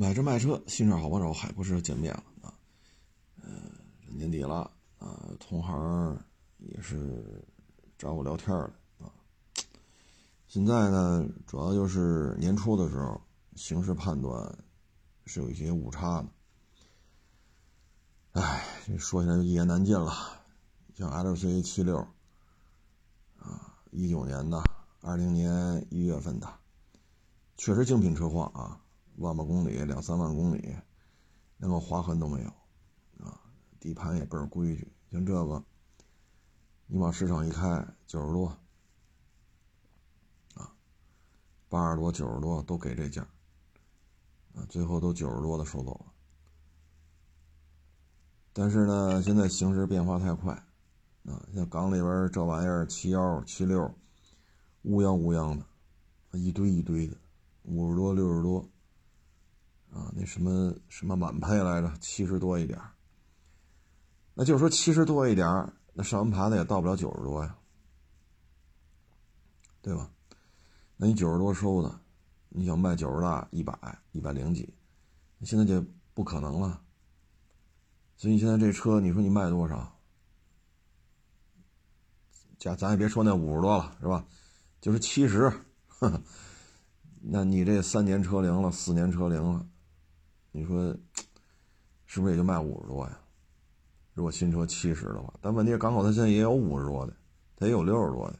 买车卖车，新车好帮手，海博士见面了啊。呃，年底了啊，同行也是找我聊天了啊。现在呢，主要就是年初的时候，形势判断是有一些误差的。哎，这说起来就一言难尽了。像 LCA 七六啊，一九年的，二零年一月份的，确实精品车况啊。万把公里，两三万公里，连个划痕都没有，啊，底盘也倍儿规矩。像这个，你往市场一开，九十多，啊，八十多、九十多都给这价，啊，最后都九十多的收走了。但是呢，现在形势变化太快，啊，像港里边这玩意儿七幺、七六，乌泱乌泱的，一堆一堆的，五十多、六十多。啊，那什么什么满配来着？七十多一点那就是说七十多一点那上完牌的也到不了九十多呀，对吧？那你九十多收的，你想卖九十大一百一百零几，现在就不可能了。所以你现在这车，你说你卖多少？加咱也别说那五十多了，是吧？就是七十，那你这三年车龄了，四年车龄了。你说，是不是也就卖五十多呀？如果新车七十的话，但问题是港口它现在也有五十多的，它也有六十多的，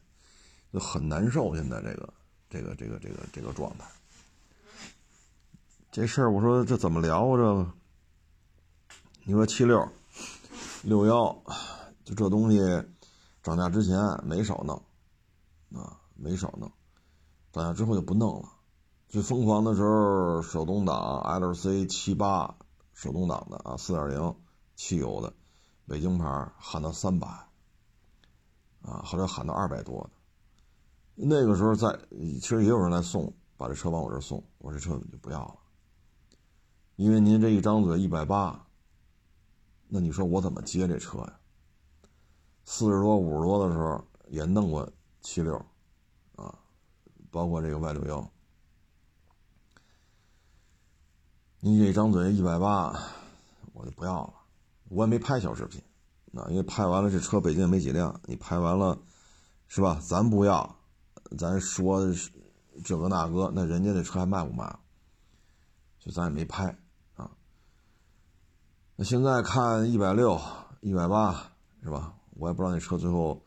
就很难受。现在这个这个这个这个这个状态，这事儿我说这怎么聊？这个，你说七六六幺，就这东西涨价之前没少弄啊，没少弄，涨价之后就不弄了。最疯狂的时候，手动挡 LC 七八，手动挡的啊，四点零汽油的，北京牌喊到三百，啊，后来喊到二百多的。那个时候在，其实也有人来送，把这车往我这送，我这车就不要了，因为您这一张嘴一百八，那你说我怎么接这车呀？四十多五十多的时候也弄过七六，啊，包括这个 Y 六幺。你这张嘴一百八，我就不要了。我也没拍小视频，那因为拍完了这车北京也没几辆，你拍完了，是吧？咱不要，咱说这个那个，那人家那车还卖不卖？就咱也没拍啊。那现在看一百六、一百八，是吧？我也不知道那车最后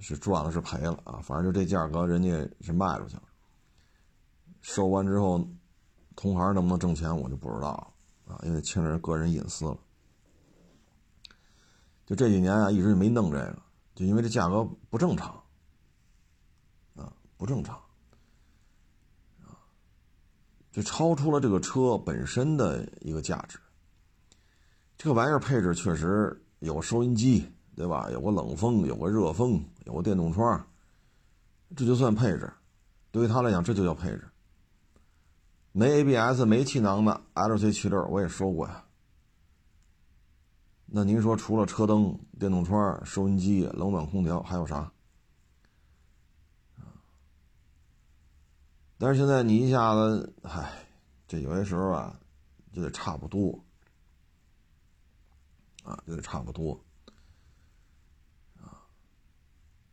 是赚了是赔了啊。反正就这价格，人家是卖出去了，收完之后。同行能不能挣钱，我就不知道了啊，因为牵扯个人隐私了。就这几年啊，一直没弄这个，就因为这价格不正常啊，不正常啊，就超出了这个车本身的一个价值。这个玩意儿配置确实有收音机，对吧？有个冷风，有个热风，有个电动窗，这就算配置。对于他来讲，这就叫配置。没 ABS、没气囊的 LC 七六，我也说过呀。那您说除了车灯、电动窗、收音机、冷暖空调，还有啥？但是现在你一下子，唉，这有些时候啊，就得差不多，啊，就得差不多，啊，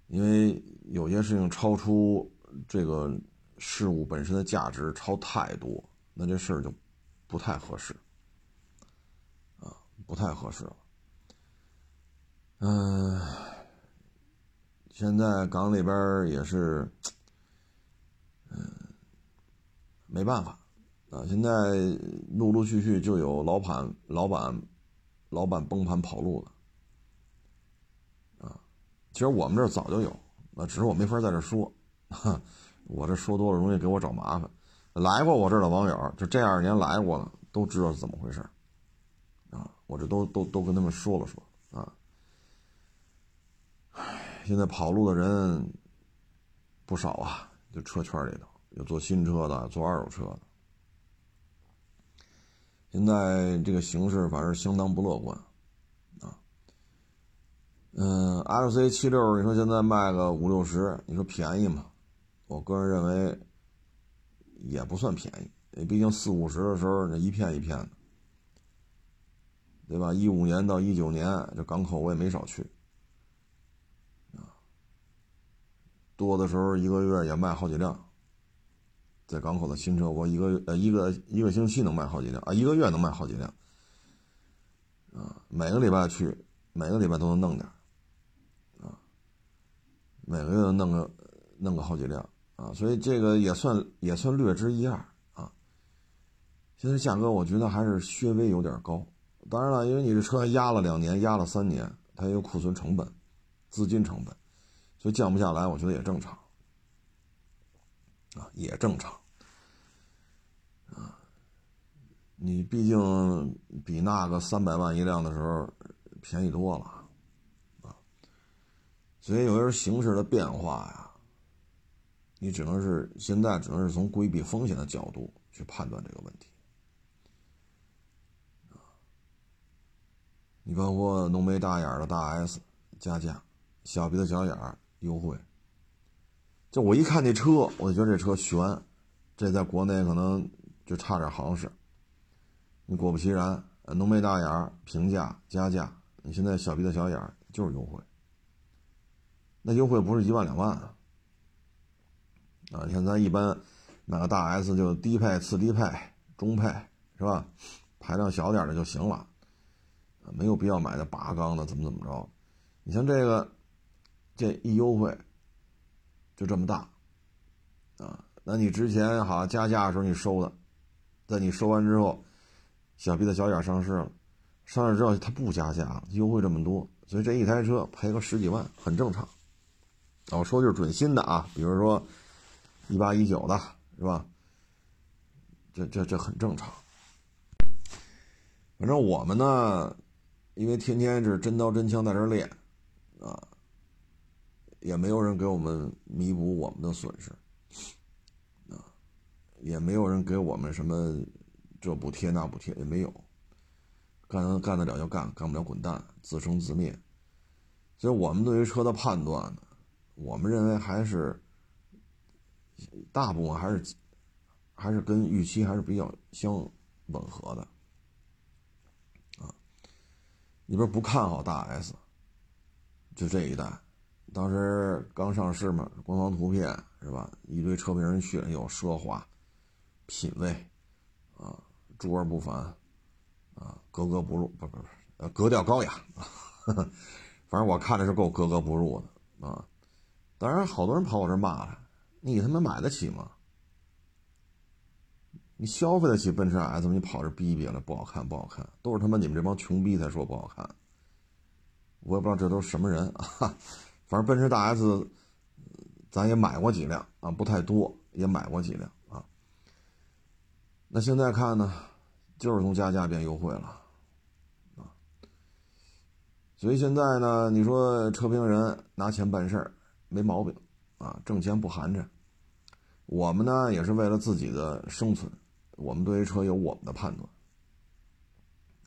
因为有些事情超出这个。事物本身的价值超太多，那这事儿就不太合适啊，不太合适了。嗯，现在港里边也是，嗯，没办法啊。现在陆陆续续就有老板、老板、老板崩盘跑路的啊。其实我们这儿早就有，那只是我没法在这说。哈 我这说多了容易给我找麻烦，来过我这儿的网友，就这二年来过了，都知道是怎么回事啊！我这都都都跟他们说了说啊。唉，现在跑路的人不少啊，就车圈里头有做新车的，做二手车的。现在这个形势反正相当不乐观啊。嗯，L C 七六，你说现在卖个五六十，你说便宜吗？我个人认为也不算便宜，毕竟四五十的时候，那一片一片的，对吧？一五年到一九年，这港口我也没少去，啊，多的时候一个月也卖好几辆，在港口的新车，我一个呃一个一个星期能卖好几辆啊，一个月能卖好几辆，啊，每个礼拜去，每个礼拜都能弄点，每个月能弄个弄个好几辆。啊，所以这个也算也算略知一二啊。现在价格我觉得还是稍微有点高，当然了，因为你这车压了两年，压了三年，它也有库存成本、资金成本，所以降不下来，我觉得也正常啊，也正常啊。你毕竟比那个三百万一辆的时候便宜多了啊，所以有时候形势的变化呀。你只能是现在只能是从规避风险的角度去判断这个问题，你包括浓眉大眼的大 S 加价，小鼻子小眼优惠。就我一看这车，我就觉得这车悬，这在国内可能就差点行势。你果不其然，浓眉大眼平价加价，你现在小鼻子小眼就是优惠。那优惠不是一万两万啊。啊，你看咱一般买个大 S 就低配、次低配、中配，是吧？排量小点的就行了，没有必要买的八缸的，怎么怎么着？你像这个，这一优惠就这么大，啊，那你之前好像加价的时候你收的，在你收完之后，小鼻子小眼上市了，上市之后它不加价，优惠这么多，所以这一台车赔个十几万很正常。我说的是准新的啊，比如说。一八一九的是吧？这这这很正常。反正我们呢，因为天天是真刀真枪在这练，啊，也没有人给我们弥补我们的损失，啊，也没有人给我们什么这补贴那补贴也没有，干干得了就干，干不了滚蛋，自生自灭。所以我们对于车的判断呢，我们认为还是。大部分还是还是跟预期还是比较相吻合的啊。你不是不看好大 S，就这一代，当时刚上市嘛，官方图片是吧？一堆车评人去了，有奢华、品味啊，卓而不凡啊，格格不入，不不不，呃，格调高雅啊。反正我看着是够格格不入的啊。当然，好多人跑我这骂了。你他妈买得起吗？你消费得起奔驰 S 吗？你跑这逼逼了，不好看，不好看，都是他妈你们这帮穷逼才说不好看。我也不知道这都是什么人啊。反正奔驰大 S，咱也买过几辆啊，不太多，也买过几辆啊。那现在看呢，就是从加价变优惠了啊。所以现在呢，你说车评人拿钱办事儿，没毛病。啊，挣钱不寒碜。我们呢也是为了自己的生存，我们对于车有我们的判断。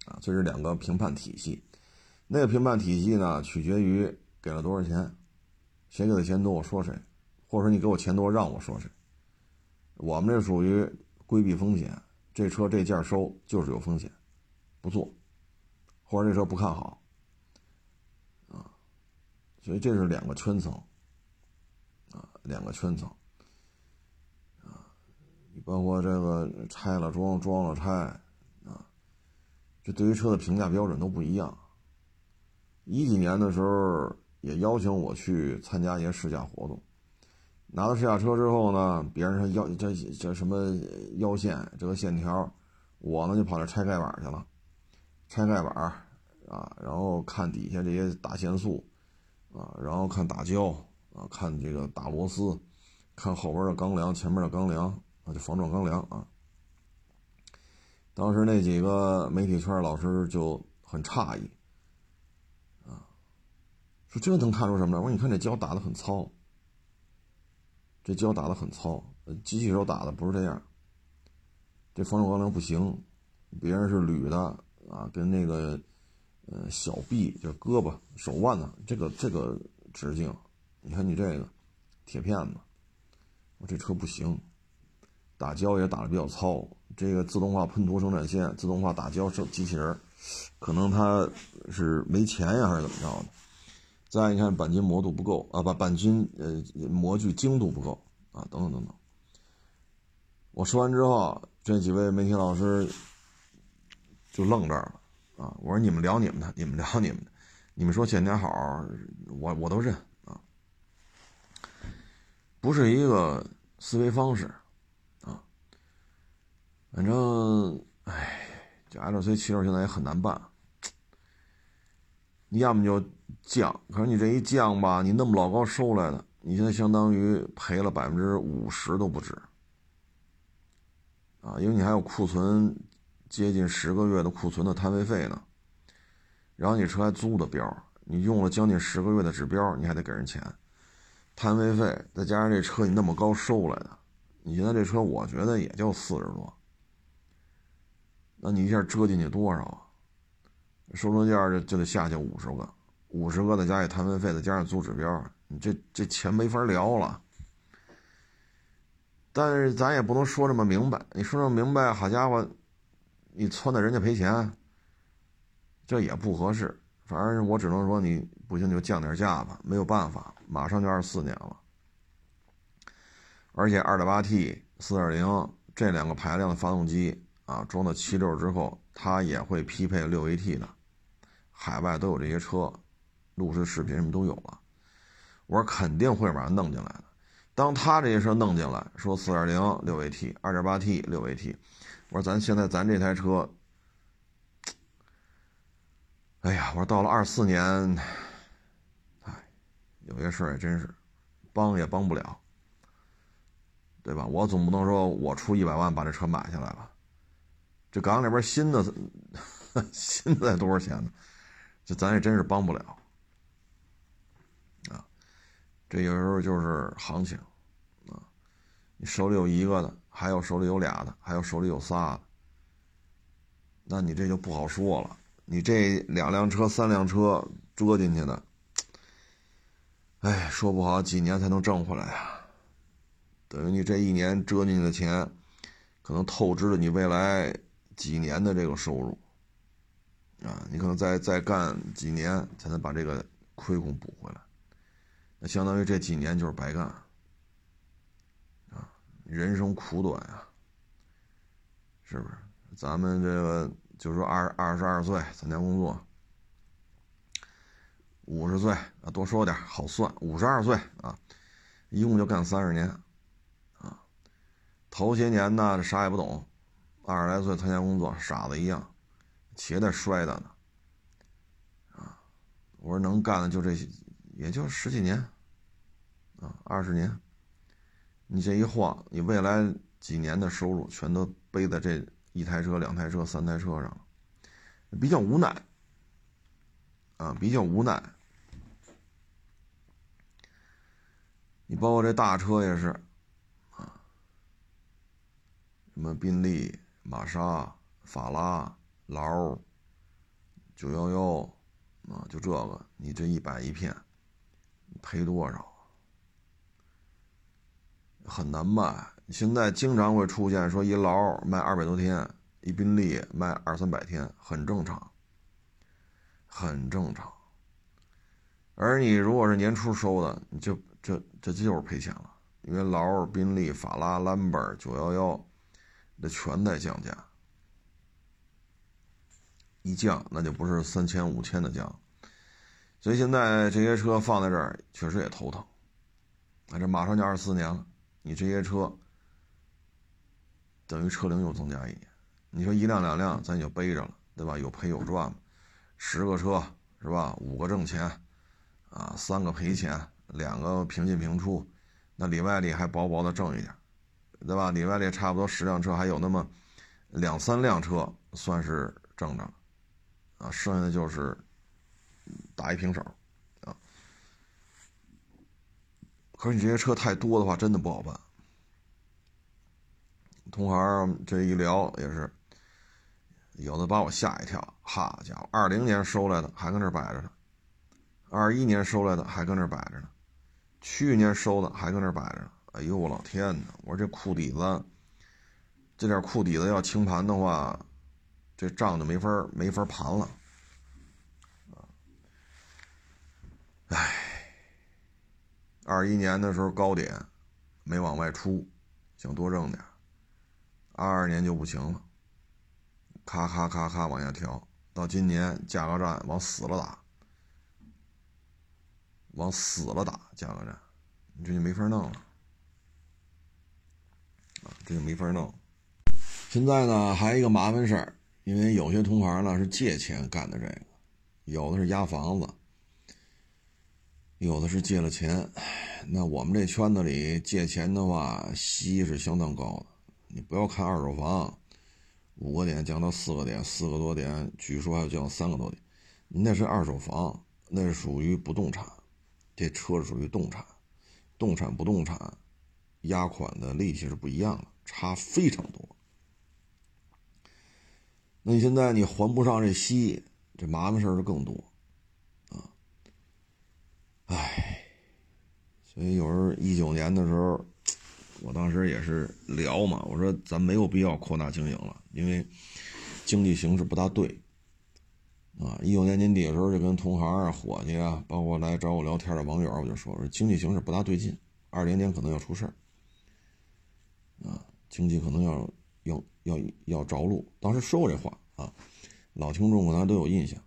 啊，这是两个评判体系。那个评判体系呢，取决于给了多少钱，谁给的钱多我说谁，或者说你给我钱多让我说谁。我们这属于规避风险，这车这件收就是有风险，不做，或者这车不看好。啊，所以这是两个圈层。两个圈层，啊，你包括这个拆了装，装了拆，啊，这对于车的评价标准都不一样。一几年的时候也邀请我去参加一些试驾活动，拿到试驾车之后呢，别人说腰这这什么腰线这个线条，我呢就跑那拆盖板去了，拆盖板啊，然后看底下这些大限速，啊，然后看打胶。啊，看这个打螺丝，看后边的钢梁，前面的钢梁，啊，就防撞钢梁啊。当时那几个媒体圈老师就很诧异，啊，说这能看出什么来？我说你看这胶打的很糙，这胶打的很糙，机器手打的不是这样。这防撞钢梁不行，别人是铝的啊，跟那个呃小臂就是胳膊、手腕呢，这个这个直径。你看你这个铁片子，我这车不行，打胶也打的比较糙。这个自动化喷涂生产线、自动化打胶机机器人，可能它是没钱呀，还是怎么着的？再你看钣金磨度不够啊，把钣金呃模具精度不够啊，等等等等。我说完之后，这几位媒体老师就愣这儿了啊！我说你们聊你们的，你们聊你们的，你们说欠点好，我我都认，不是一个思维方式啊。反正哎，这 L C 七六现在也很难办，你要么就。降，可是你这一降吧，你那么老高收来的，你现在相当于赔了百分之五十都不止，啊，因为你还有库存接近十个月的库存的摊位费呢，然后你车还租的标，你用了将近十个月的指标，你还得给人钱，摊位费再加上这车你那么高收来的，你现在这车我觉得也就四十多，那你一下折进去多少啊？收车价就就得下去五十个。五十个再加一摊位费，再加上租指标，你这这钱没法聊了。但是咱也不能说这么明白，你说这么明白，好家伙，你撺掇人家赔钱，这也不合适。反正我只能说，你不行就降点价吧，没有办法，马上就二四年了，而且二点八 T、四点零这两个排量的发动机啊，装到七六之后，它也会匹配六 AT 的，海外都有这些车。录制视频什么都有了，我说肯定会把它弄进来的。当他这些车弄进来，说四点零六 AT、二点八 T 六 AT，我说咱现在咱这台车，哎呀，我说到了二四年，哎，有些事儿也真是帮也帮不了，对吧？我总不能说我出一百万把这车买下来吧？这港里边新的 新的多少钱呢？这咱也真是帮不了。啊这有时候就是行情，啊，你手里有一个的，还有手里有俩的，还有手里有仨的，那你这就不好说了。你这两辆车、三辆车折进去的，哎，说不好几年才能挣回来呀。等于你这一年折进去的钱，可能透支了你未来几年的这个收入，啊，你可能再再干几年才能把这个亏空补回来。那相当于这几年就是白干，啊，人生苦短啊，是不是？咱们这个就是说二二十二岁参加工作，五十岁啊，多说点好算，五十二岁啊，一共就干三十年，啊，头些年呢啥也不懂，二十来岁参加工作，傻子一样，且得摔的呢，啊，我说能干的就这些。也就十几年，啊，二十年，你这一晃，你未来几年的收入全都背在这一台车、两台车、三台车上，比较无奈，啊，比较无奈。你包括这大车也是，啊，什么宾利、玛莎、法拉、劳、九幺幺，啊，就这个，你这一百一片。赔多少？很难卖。现在经常会出现说一劳卖二百多天，一宾利卖二三百天，很正常，很正常。而你如果是年初收的，你就这这就是赔钱了，因为劳、宾利、法拉、兰博、九幺幺，这全在降价，一降那就不是三千五千的降。所以现在这些车放在这儿，确实也头疼。啊，这马上就二四年了，你这些车等于车龄又增加一年。你说一辆两辆，咱就背着了，对吧？有赔有赚十个车是吧？五个挣钱，啊，三个赔钱，两个平进平出，那里外里还薄薄的挣一点，对吧？里外里差不多十辆车，还有那么两三辆车算是挣着，啊，剩下的就是。打一平手，啊！可是你这些车太多的话，真的不好办。同行这一聊也是，有的把我吓一跳。好家伙，二零年收来的还跟这摆着呢，二一年收来的还跟这摆着呢，去年收的还跟这摆着呢。哎呦我老天哪！我说这库底子这点库底子要清盘的话，这账就没法没法盘了。唉，二一年的时候高点没往外出，想多挣点。二二年就不行了，咔咔咔咔往下调，到今年价格战往死了打，往死了打价格战，这就没法弄了，啊，这就没法弄。现在呢，还有一个麻烦事儿，因为有些同行呢是借钱干的这个，有的是押房子，有的是借了钱。那我们这圈子里借钱的话，息是相当高的。你不要看二手房，五个点降到四个点，四个多点，据说还要降三个多点。那是二手房，那是属于不动产，这车是属于动产，动产不动产，押款的利息是不一样的，差非常多。那你现在你还不上这息，这麻烦事儿就更多，啊，唉，所以有时候一九年的时候。我当时也是聊嘛，我说咱没有必要扩大经营了，因为经济形势不大对。啊，一九年年底的时候就跟同行啊、伙计啊，包括来找我聊天的网友，我就说说经济形势不大对劲，二零年可能要出事儿。啊，经济可能要要要要着陆。当时说过这话啊，老听众可能都有印象。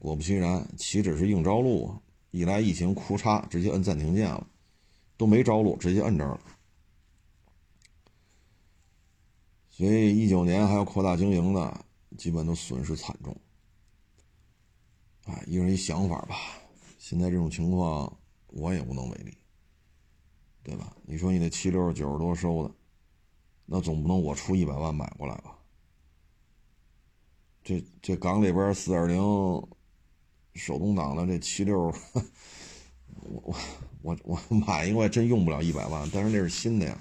果不其然，岂止是硬着陆啊！一来疫情，库嚓，直接摁暂停键了，都没着陆，直接摁这儿了。所以一九年还要扩大经营的，基本都损失惨重。哎，一人一想法吧。现在这种情况，我也无能为力，对吧？你说你那七六九十多收的，那总不能我出一百万买过来吧？这这港里边四点零手动挡的这七六，我我我我买一个，还真用不了一百万。但是那是新的呀，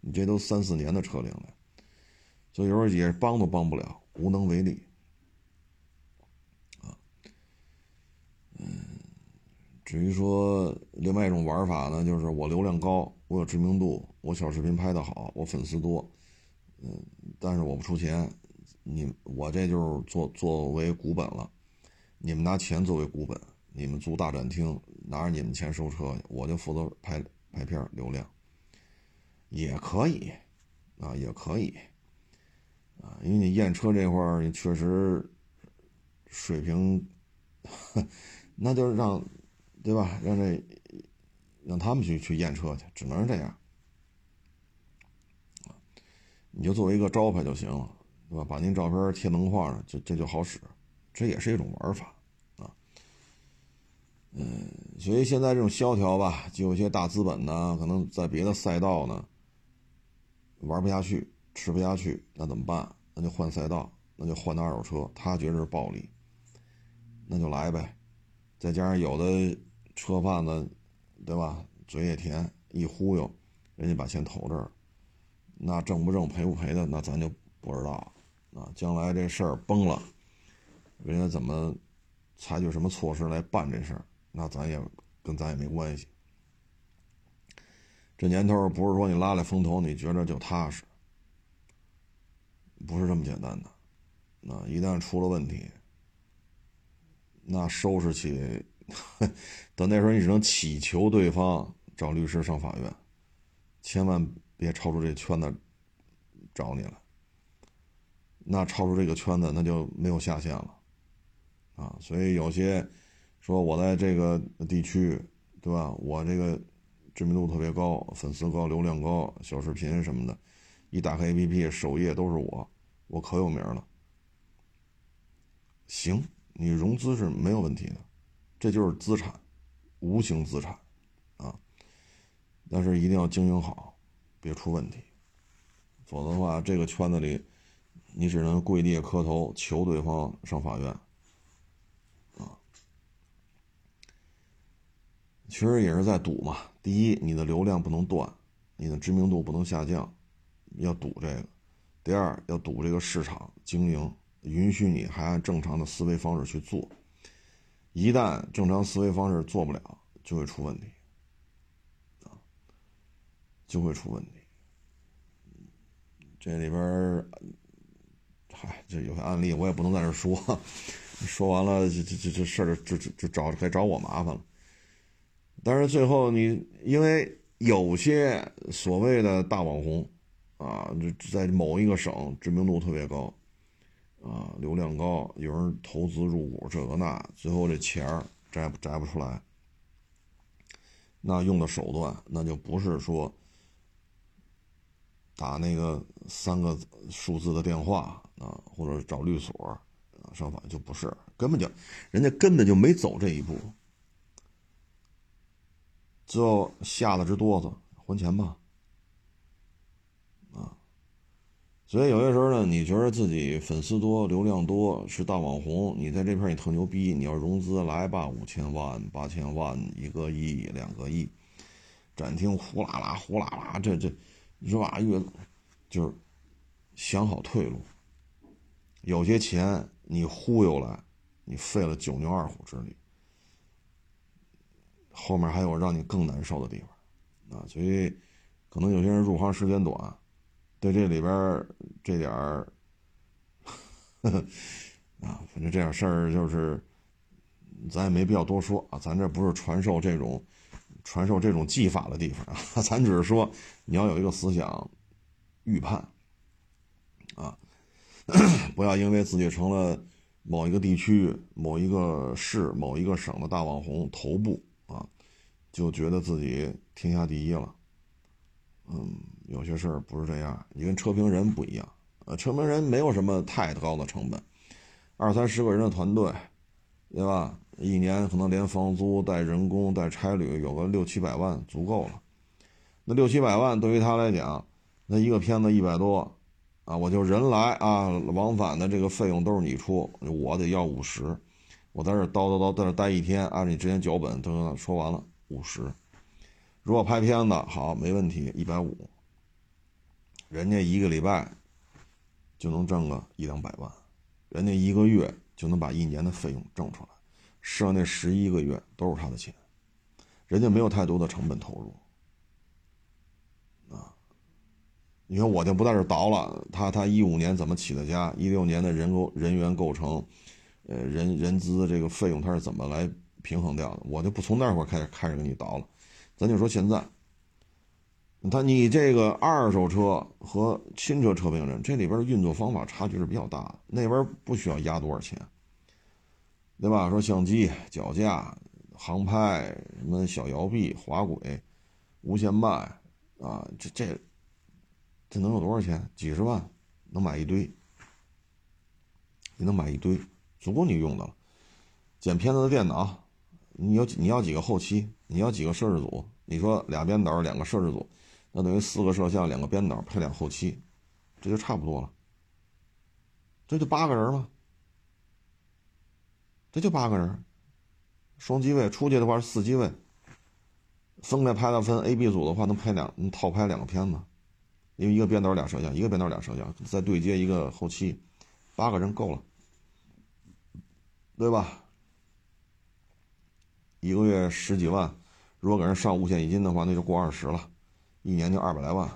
你这都三四年的车龄了。所以有时候也帮都帮不了，无能为力，啊，嗯，至于说另外一种玩法呢，就是我流量高，我有知名度，我小视频拍的好，我粉丝多，嗯，但是我不出钱，你我这就是作作为股本了，你们拿钱作为股本，你们租大展厅，拿着你们钱收车，我就负责拍拍片流量，也可以，啊，也可以。啊，因为你验车这块儿，你确实水平，那就是让，对吧？让这让他们去去验车去，只能是这样。你就作为一个招牌就行了，对吧？把您照片贴门框上，这这就好使，这也是一种玩法啊。嗯，所以现在这种萧条吧，就有些大资本呢，可能在别的赛道呢玩不下去。吃不下去，那怎么办？那就换赛道，那就换的二手车。他觉得是暴利，那就来呗。再加上有的车贩子，对吧？嘴也甜，一忽悠，人家把钱投这儿，那挣不挣、赔不赔的，那咱就不知道啊。将来这事儿崩了，人家怎么采取什么措施来办这事儿，那咱也跟咱也没关系。这年头不是说你拉来风投，你觉着就踏实。不是这么简单的，那一旦出了问题，那收拾起，等那时候你只能祈求对方找律师上法院，千万别超出这圈子找你了。那超出这个圈子，那就没有下限了，啊，所以有些说我在这个地区，对吧？我这个知名度特别高，粉丝高，流量高，小视频什么的，一打开 APP，首页都是我。我可有名了，行，你融资是没有问题的，这就是资产，无形资产，啊，但是一定要经营好，别出问题，否则的话，这个圈子里，你只能跪地磕头求对方上法院，啊，其实也是在赌嘛。第一，你的流量不能断，你的知名度不能下降，要赌这个。第二，要赌这个市场经营允许你还按正常的思维方式去做，一旦正常思维方式做不了，就会出问题，啊，就会出问题。这里边嗨，这有些案例我也不能在这说，说完了这这这这事儿就就就找该找我麻烦了。但是最后你因为有些所谓的大网红啊，这在某一个省知名度特别高啊，流量高，有人投资入股这个那，最后这钱儿摘不摘不出来，那用的手段那就不是说打那个三个数字的电话。啊，或者找律所啊，上法就不是，根本就，人家根本就没走这一步，最后吓得直哆嗦，还钱吧，啊，所以有些时候呢，你觉得自己粉丝多、流量多是大网红，你在这片你特牛逼，你要融资来吧，五千万、八千万、一个亿、两个亿，展厅呼啦啦、呼啦啦，这这，是吧？越就是想好退路。有些钱你忽悠来，你费了九牛二虎之力，后面还有让你更难受的地方，啊，所以可能有些人入行时间短，对这里边这点儿，啊，反正这点事儿就是，咱也没必要多说啊，咱这不是传授这种传授这种技法的地方啊，咱只是说你要有一个思想预判，啊。不要因为自己成了某一个地区、某一个市、某一个省的大网红头部啊，就觉得自己天下第一了。嗯，有些事儿不是这样。你跟车评人不一样，呃，车评人没有什么太高的成本，二三十个人的团队，对吧？一年可能连房租带人工带差旅有个六七百万足够了。那六七百万对于他来讲，那一个片子一百多。啊，我就人来啊，往返的这个费用都是你出，我得要五十。我在这叨叨叨在这待一天，按你之前脚本都说完了五十。如果拍片子好，没问题，一百五。人家一个礼拜就能挣个一两百万，人家一个月就能把一年的费用挣出来，剩下那十一个月都是他的钱，人家没有太多的成本投入。啊你说我就不在这倒了，他他一五年怎么起的家？一六年的人构人员构成，呃人人资这个费用他是怎么来平衡掉的？我就不从那会儿开始开始给你倒了，咱就说现在，他你这个二手车和新车车评人这里边的运作方法差距是比较大的，那边不需要压多少钱，对吧？说相机、脚架、航拍、什么小摇臂、滑轨、无线麦啊，这这。这能有多少钱？几十万，能买一堆。你能买一堆，足够你用的了。剪片子的电脑，你有你要几个后期？你要几个摄制组？你说俩编导，两个摄制组，那等于四个摄像，两个编导配两后期，这就差不多了。这就八个人吗？这就八个人，双机位，出去的话是四机位。分开拍的分 A、B 组的话，能拍两，套拍两个片子。因为一个编导俩摄像，一个编导俩摄像，再对接一个后期，八个人够了，对吧？一个月十几万，如果给人上五险一金的话，那就过二十了，一年就二百来万。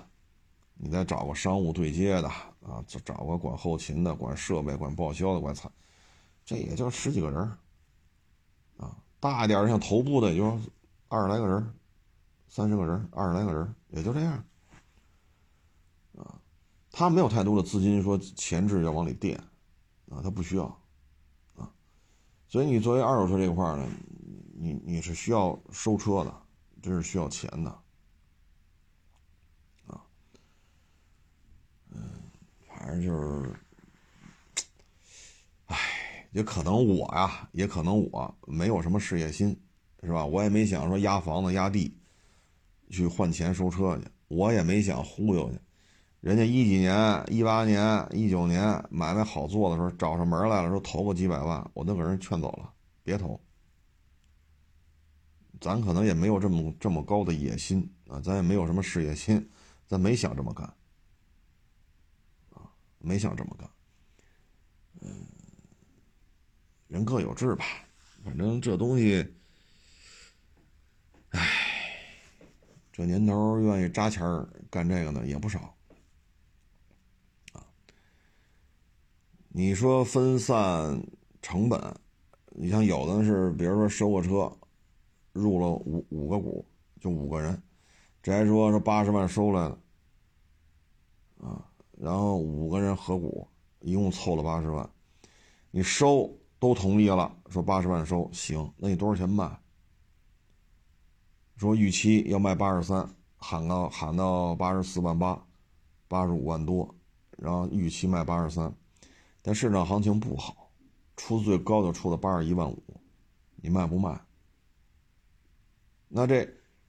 你再找个商务对接的啊，找找个管后勤的、管设备、管报销的、管财，这也就十几个人啊。大一点像头部的，也就二十来个人，三十个人，二十来个人，也就这样啊。他没有太多的资金，说前置要往里垫，啊，他不需要，啊，所以你作为二手车这块呢，你你是需要收车的，这是需要钱的，啊，嗯，反正就是，唉，也可能我呀，也可能我没有什么事业心，是吧？我也没想说压房子压地，去换钱收车去，我也没想忽悠去。人家一几年、一八年、一九年买卖好做的时候，找上门来了，说投个几百万，我都给人劝走了，别投。咱可能也没有这么这么高的野心啊，咱也没有什么事业心，咱没想这么干，啊，没想这么干。嗯，人各有志吧，反正这东西，唉，这年头愿意扎钱干这个的也不少。你说分散成本，你像有的是，比如说收个车，入了五五个股，就五个人，这还说是八十万收来的，啊，然后五个人合股，一共凑了八十万，你收都同意了，说八十万收行，那你多少钱卖？说预期要卖八十三，喊到喊到八十四万八，八十五万多，然后预期卖八十三。但市场行情不好，出最高就出了八十一万五，你卖不卖？那这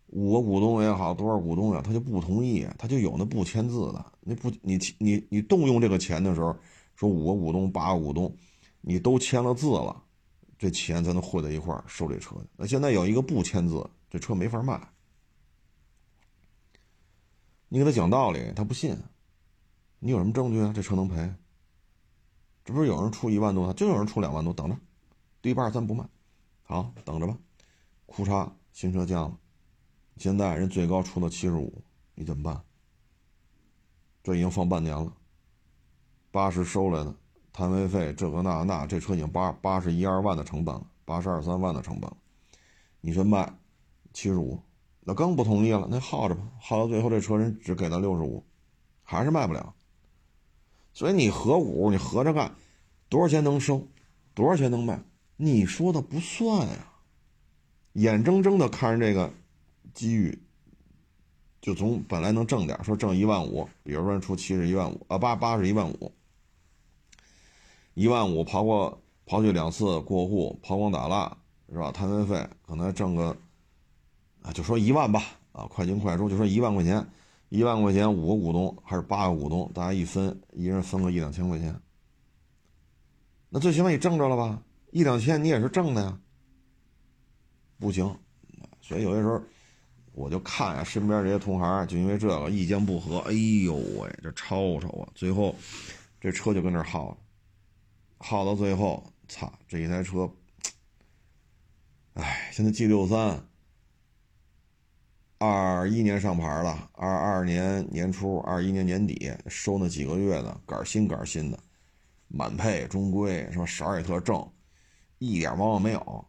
五个股东也好，多少股东呀，他就不同意，他就有那不签字的。你不，你你你动用这个钱的时候，说五个股东、八个股东，你都签了字了，这钱才能汇在一块儿收这车那现在有一个不签字，这车没法卖。你给他讲道理，他不信。你有什么证据啊？这车能赔？这不是有人出一万多，就有人出两万多，等着，低八咱不卖，好等着吧。库嚓，新车降了，现在人最高出到七十五，你怎么办？这已经放半年了，八十收来的，摊位费这个那那，这车已经八八十一二万的成本了，八十二三万的成本了，你说卖七十五，那更不同意了，那耗着吧，耗到最后这车人只给他六十五，还是卖不了。所以你合股，你合着干，多少钱能收，多少钱能卖，你说的不算呀。眼睁睁的看着这个机遇，就从本来能挣点，说挣一万五，比如说出七十一万五啊，八八十一万五，一万五跑过跑去两次过户，抛光打蜡是吧？摊位费可能挣个啊，就说一万吧啊，快进快出，就说一万块钱。一万块钱，五个股东还是八个股东，大家一分，一人分个一两千块钱，那最起码你挣着了吧？一两千你也是挣的呀。不行，所以有些时候我就看啊，身边这些同行就因为这个意见不合，哎呦喂，这吵吵啊，最后这车就跟那耗了，耗到最后，操，这一台车，哎，现在 G 六三。二一年上牌了，二二年年初，二一年年底收那几个月的杆新杆新的，满配中规，什么色也特正，一点毛病没有。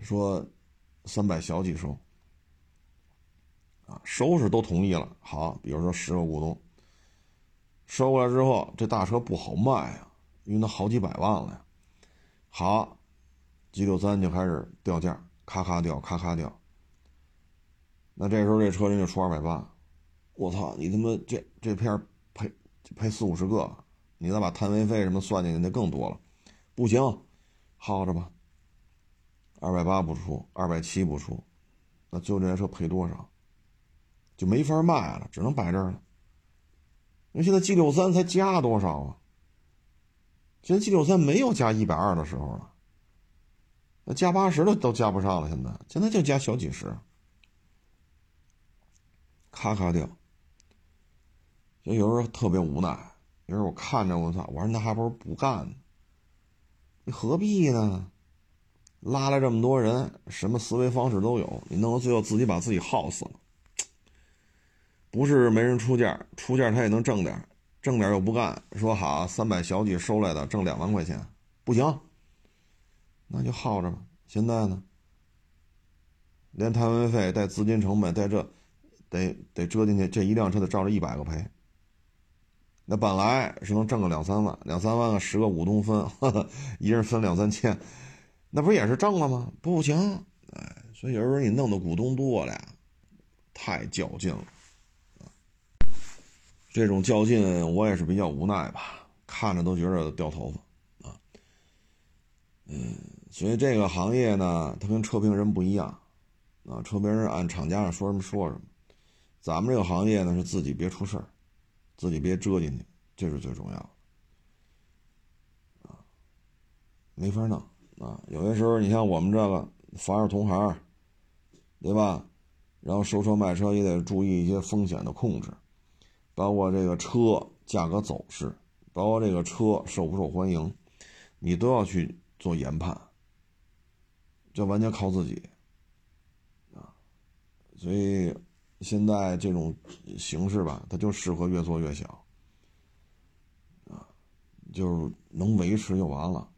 说三百小几收，啊，收拾都同意了。好，比如说十个股东收过来之后，这大车不好卖啊，因为它好几百万了呀。好，G 六三就开始掉价，咔咔掉，咔咔掉。那这时候这车人就出二百八，我操！你他妈这这片赔赔四五十个，你再把摊位费什么算进去，那更多了。不行，耗着吧。二百八不出，二百七不出，那最后这台车赔多少？就没法卖了，只能摆这儿了。那现在 G 六三才加多少啊？现在 G 六三没有加一百二的时候了，那加八十的都加不上了。现在现在就加小几十。咔咔掉，所以有时候特别无奈。有时候我看着我操，我说那还不如不干呢。你何必呢？拉来这么多人，什么思维方式都有，你弄到最后自己把自己耗死了。不是没人出价，出价他也能挣点，挣点又不干，说好三百小几收来的挣两万块钱，不行，那就耗着吧。现在呢，连摊位费带资金成本带这。得得折进去，这一辆车得照着一百个赔。那本来是能挣个两三万，两三万个十个股东分，一人分两三千，那不也是挣了吗？不行，哎，所以有时候你弄的股东多了，太较劲了。这种较劲我也是比较无奈吧，看着都觉得掉头发啊。嗯，所以这个行业呢，它跟车评人不一样啊，车评人按厂家说什么说什么。咱们这个行业呢，是自己别出事儿，自己别折进去，这是最重要的啊。没法弄啊，有些时候你像我们这个凡是同行，对吧？然后收车卖车也得注意一些风险的控制，包括这个车价格走势，包括这个车受不受欢迎，你都要去做研判，这完全靠自己啊，所以。现在这种形式吧，它就适合越做越小，啊，就是能维持就完了，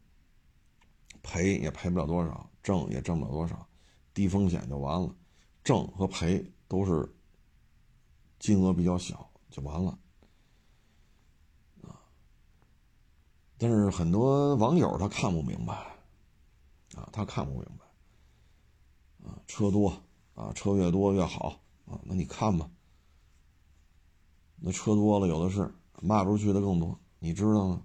赔也赔不了多少，挣也挣不了多少，低风险就完了，挣和赔都是金额比较小就完了，啊，但是很多网友他看不明白，啊，他看不明白，啊，车多啊，车越多越好啊，那你看吧，那车多了有的是，卖不出去的更多，你知道吗？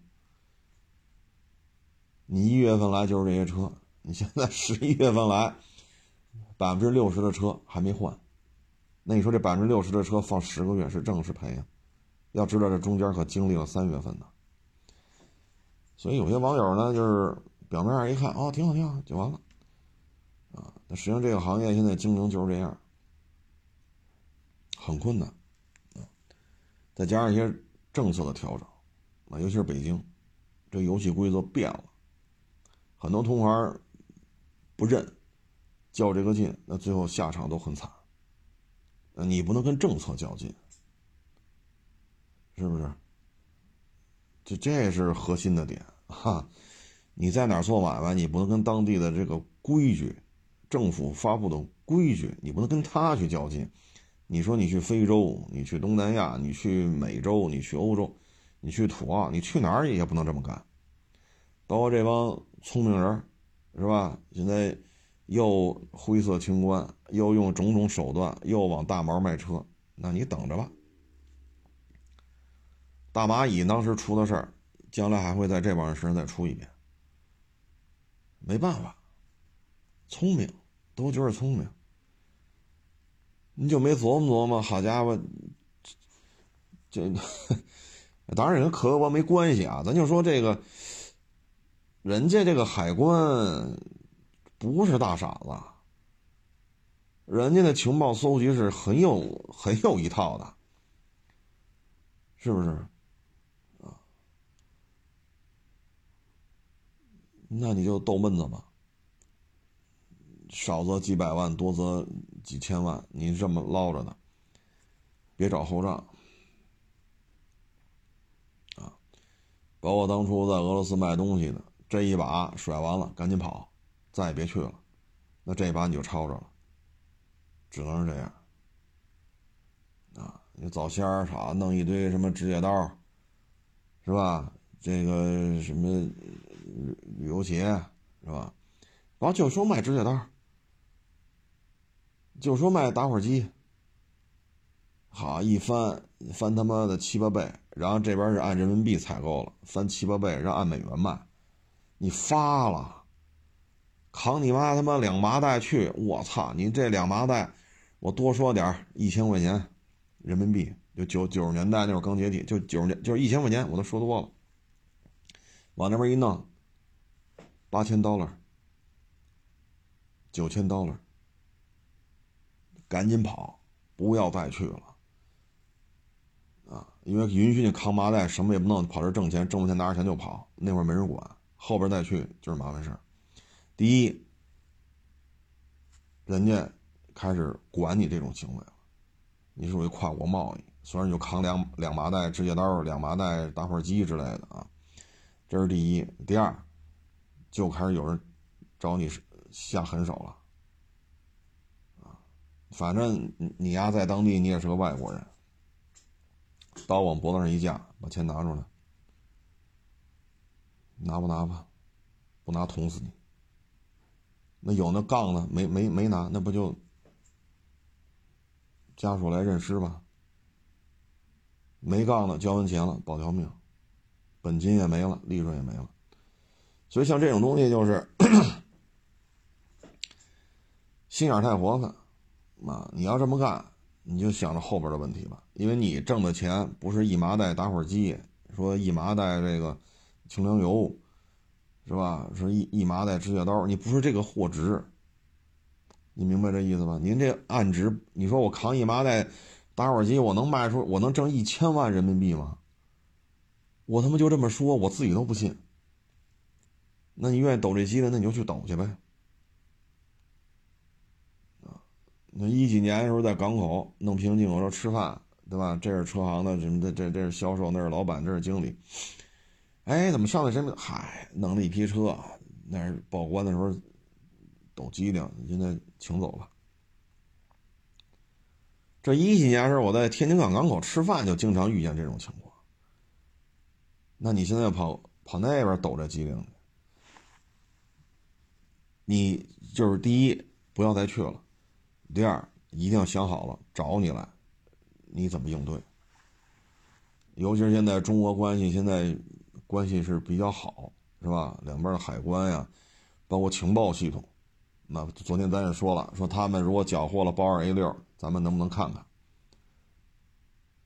你一月份来就是这些车，你现在 十一月份来，百分之六十的车还没换，那你说这百分之六十的车放十个月是挣是赔呀？要知道这中间可经历了三月份呢。所以有些网友呢，就是表面上一看，哦，挺好挺好，就完了，啊，那实际上这个行业现在经营就是这样，很困难，啊，再加上一些政策的调整，啊，尤其是北京，这游戏规则变了。很多同行不认，较这个劲，那最后下场都很惨。你不能跟政策较劲，是不是？这这是核心的点哈。你在哪做买卖，你不能跟当地的这个规矩、政府发布的规矩，你不能跟他去较劲。你说你去非洲，你去东南亚，你去美洲，你去欧洲，你去土澳，你去哪儿也不能这么干。包括这帮。聪明人，是吧？现在又灰色清关，又用种种手段，又往大毛卖车。那你等着吧。大蚂蚁当时出的事儿，将来还会在这帮人身上再出一遍。没办法，聪明，都觉得聪明。你就没琢磨琢磨？好家伙，这 当然跟科博没关系啊。咱就说这个。人家这个海关不是大傻子，人家的情报搜集是很有很有一套的，是不是？啊，那你就逗闷子吧，少则几百万，多则几千万，你这么捞着的，别找后账，啊，包括当初在俄罗斯卖东西的。这一把甩完了，赶紧跑，再也别去了。那这一把你就抄着了，只能是这样。啊，你早先儿啥弄一堆什么指甲刀，是吧？这个什么旅游鞋，是吧？然后就说卖指甲刀，就说卖打火机。好，一翻翻他妈的七八倍，然后这边是按人民币采购了，翻七八倍，然后按美元卖。你发了，扛你妈他妈两麻袋去！我操，你这两麻袋，我多说点一千块钱人民币，就九九十年代那会儿刚解体，就九十年就是一千块钱，我都说多了。往那边一弄，八千 dollar，九千 dollar，赶紧跑，不要再去了啊！因为允许你扛麻袋，什么也不弄，跑这挣钱，挣完钱拿着钱就跑，那会儿没人管。后边再去就是麻烦事儿。第一，人家开始管你这种行为了，你属于跨国贸易，虽然你就扛两两麻袋指甲刀、两麻袋打火机之类的啊，这是第一。第二，就开始有人找你下狠手了啊！反正你丫在当地，你也是个外国人，刀往脖子上一架，把钱拿出来。拿不拿吧，不拿捅死你。那有那杠呢？没没没拿，那不就家属来认尸吧？没杠的交完钱了，保条命，本金也没了，利润也没了。所以像这种东西就是 心眼太活泛啊！你要这么干，你就想着后边的问题吧，因为你挣的钱不是一麻袋打火机，说一麻袋这个。清凉油，是吧？说一一麻袋指甲刀，你不是这个货值，你明白这意思吧？您这按值，你说我扛一麻袋打火机，我能卖出，我能挣一千万人民币吗？我他妈就这么说，我自己都不信。那你愿意抖这机的，那你就去抖去呗。啊，那一几年的时候在港口弄瓶进口车吃饭，对吧？这是车行的什么的，这这是销售，那是老板，这是经理。哎，怎么上来谁？嗨，弄了一批车，那是报关的时候抖机灵，现在请走了。这一几年时，我在天津港港口吃饭，就经常遇见这种情况。那你现在跑跑那边抖这机灵？你就是第一，不要再去了；第二，一定要想好了，找你来，你怎么应对？尤其是现在中俄关系现在关系是比较好，是吧？两边的海关呀，包括情报系统，那昨天咱也说了，说他们如果缴获了豹二 A 六，咱们能不能看看？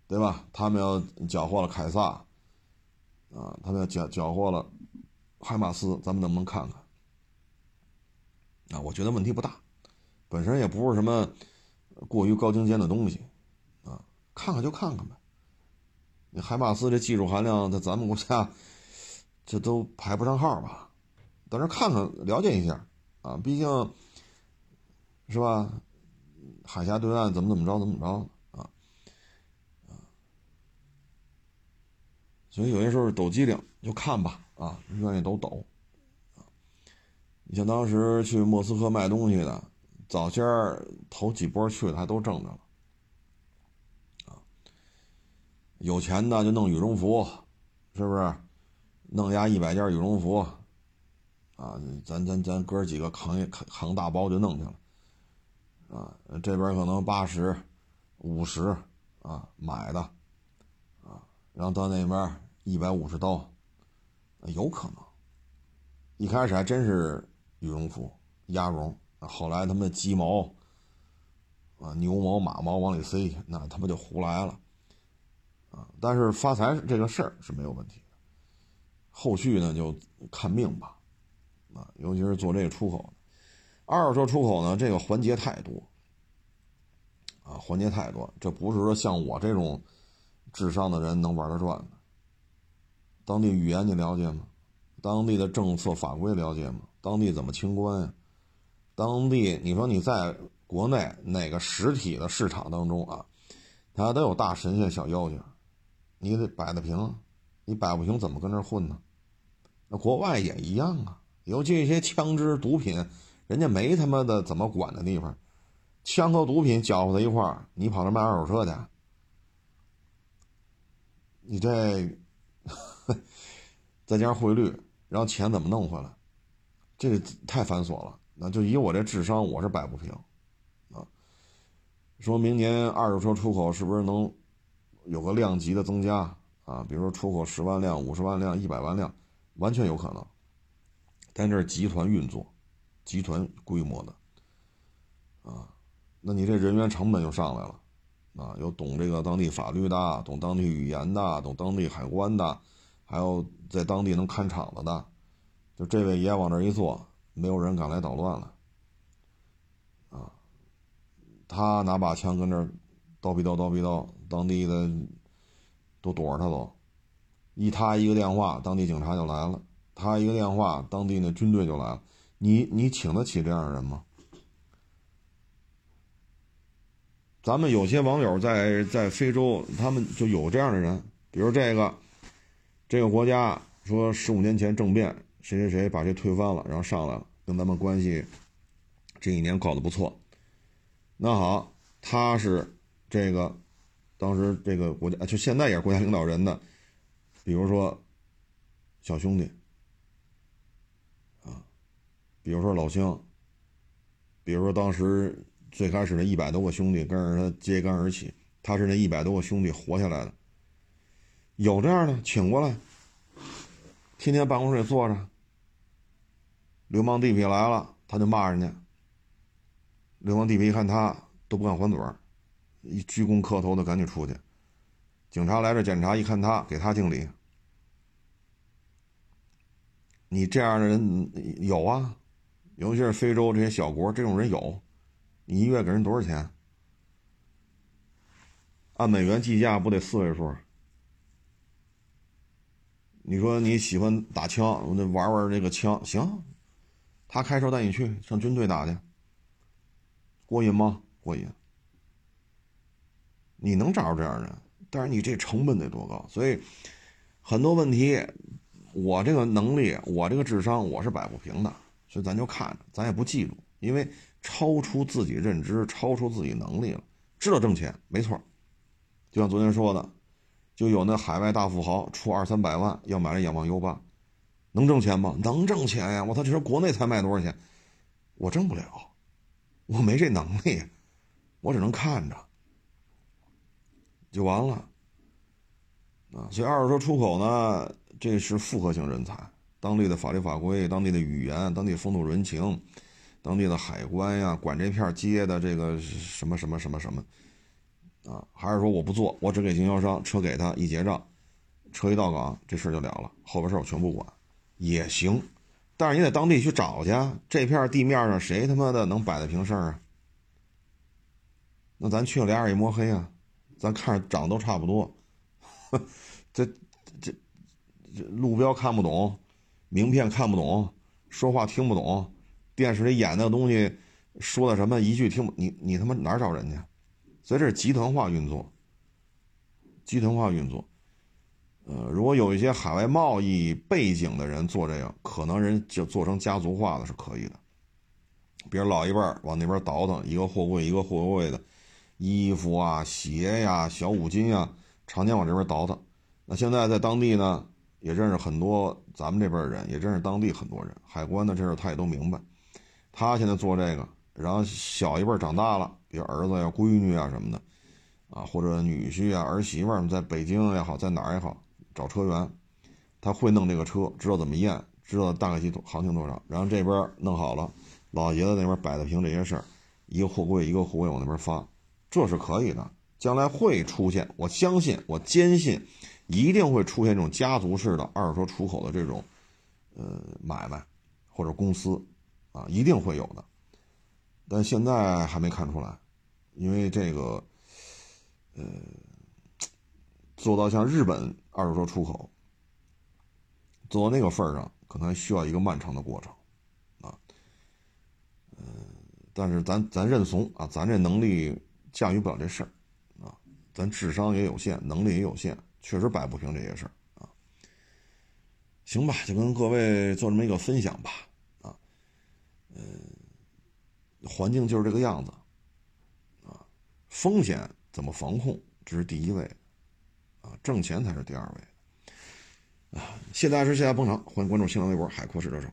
对吧？他们要缴获了凯撒，啊，他们要缴缴获了海马斯，咱们能不能看看？啊，我觉得问题不大，本身也不是什么过于高精尖的东西，啊，看看就看看呗。你海马斯这技术含量在咱们国家，这都排不上号吧？到这看看了解一下，啊，毕竟，是吧？海峡对岸怎么怎么着怎么着啊？啊，所以有些时候抖机灵就看吧，啊，愿意抖抖。你像当时去莫斯科卖东西的，早先头几波去的还都挣着了，啊，有钱的就弄羽绒服，是不是？弄压一百件羽绒服，啊，咱咱咱哥几个扛一扛扛大包就弄去了，啊，这边可能八十、五十啊买的，啊，然后到那边一百五十刀，有可能，一开始还真是。羽绒服、鸭绒，后来他们鸡毛、啊牛毛、马毛往里塞，那他妈就胡来了，啊！但是发财这个事儿是没有问题，后续呢就看命吧，啊，尤其是做这个出口，二手车出口呢，这个环节太多，啊，环节太多，这不是说像我这种智商的人能玩得转的。当地语言你了解吗？当地的政策法规了解吗？当地怎么清关呀？当地你说你在国内哪个实体的市场当中啊，它都有大神仙小妖精，你得摆得平，你摆不平怎么跟这混呢？那国外也一样啊，尤其一些枪支毒品，人家没他妈的怎么管的地方，枪和毒品搅和在一块儿，你跑那卖二手车去，你这再加上汇率，然后钱怎么弄回来？这个太繁琐了，那就以我这智商，我是摆不平，啊，说明年二手车出口是不是能有个量级的增加啊？比如说出口十万辆、五十万辆、一百万辆，完全有可能。但这是集团运作，集团规模的，啊，那你这人员成本就上来了，啊，有懂这个当地法律的，懂当地语言的，懂当地海关的，还有在当地能看场子的。就这位爷往这一坐，没有人敢来捣乱了，啊，他拿把枪跟这叨逼叨叨逼叨，当地的都躲着他走，一他一个电话，当地警察就来了；他一个电话，当地那军队就来了。你你请得起这样的人吗？咱们有些网友在在非洲，他们就有这样的人，比如这个这个国家说十五年前政变。谁谁谁把这推翻了，然后上来了，跟咱们关系这一年搞得不错。那好，他是这个当时这个国家，就现在也是国家领导人的，比如说小兄弟啊，比如说老乡，比如说当时最开始的一百多个兄弟跟着他揭竿而起，他是那一百多个兄弟活下来的，有这样的，请过来，天天办公室里坐着。流氓地痞来了，他就骂人家。流氓地痞一看他都不敢还嘴，一鞠躬磕头的赶紧出去。警察来这检查，一看他给他敬礼。你这样的人有啊，尤其是非洲这些小国，这种人有。你一月给人多少钱？按美元计价不得四位数？你说你喜欢打枪，我得玩玩这个枪，行。他开车带你去上军队打去，过瘾吗？过瘾。你能找着这样人，但是你这成本得多高？所以很多问题我这个能力，我这个智商，我是摆不平的，所以咱就看着，咱也不记住，因为超出自己认知，超出自己能力了。知道挣钱没错，就像昨天说的，就有那海外大富豪出二三百万要买这仰望 U 八，能挣钱吗？能挣钱呀！我操，这是国内才卖多少钱？我挣不了，我没这能力，我只能看着，就完了。啊，所以二手车出口呢，这是复合型人才，当地的法律法规、当地的语言、当地风土人情。当地的海关呀，管这片街的这个什么什么什么什么，啊，还是说我不做，我只给经销商车给他一结账，车一到岗这事儿就了了，后边事儿我全不管，也行，但是你得当地去找去，这片地面上谁他妈的能摆得平事儿啊？那咱去了俩眼一摸黑啊，咱看着长得都差不多，这这这路标看不懂，名片看不懂，说话听不懂。电视里演那东西，说的什么一句听不你你他妈哪儿找人去？所以这是集团化运作，集团化运作。呃，如果有一些海外贸易背景的人做这个，可能人就做成家族化的是可以的。比如老一辈往那边倒腾，一个货柜一个货柜的，衣服啊、鞋呀、小五金呀，常年往这边倒腾。那现在在当地呢，也认识很多咱们这边的人，也认识当地很多人，海关的这事他也都明白。他现在做这个，然后小一辈长大了，比如儿子呀、闺女啊什么的，啊，或者女婿啊、儿媳妇儿，在北京也好，在哪儿也好，找车源，他会弄这个车，知道怎么验，知道大概其行情多少，然后这边弄好了，老爷子那边摆的平这些事儿，一个货柜一个货柜往那边发，这是可以的，将来会出现，我相信，我坚信，一定会出现这种家族式的二手车出口的这种，呃，买卖或者公司。啊，一定会有的，但现在还没看出来，因为这个，呃，做到像日本二手车出口，做到那个份儿上，可能还需要一个漫长的过程，啊，嗯，但是咱咱认怂啊，咱这能力驾驭不了这事儿，啊，咱智商也有限，能力也有限，确实摆不平这些事儿啊。行吧，就跟各位做这么一个分享吧。啊嗯，环境就是这个样子，啊，风险怎么防控，这是第一位，啊，挣钱才是第二位，啊，谢谢大家支持，谢谢捧场，欢迎关注新浪微博海阔试车手。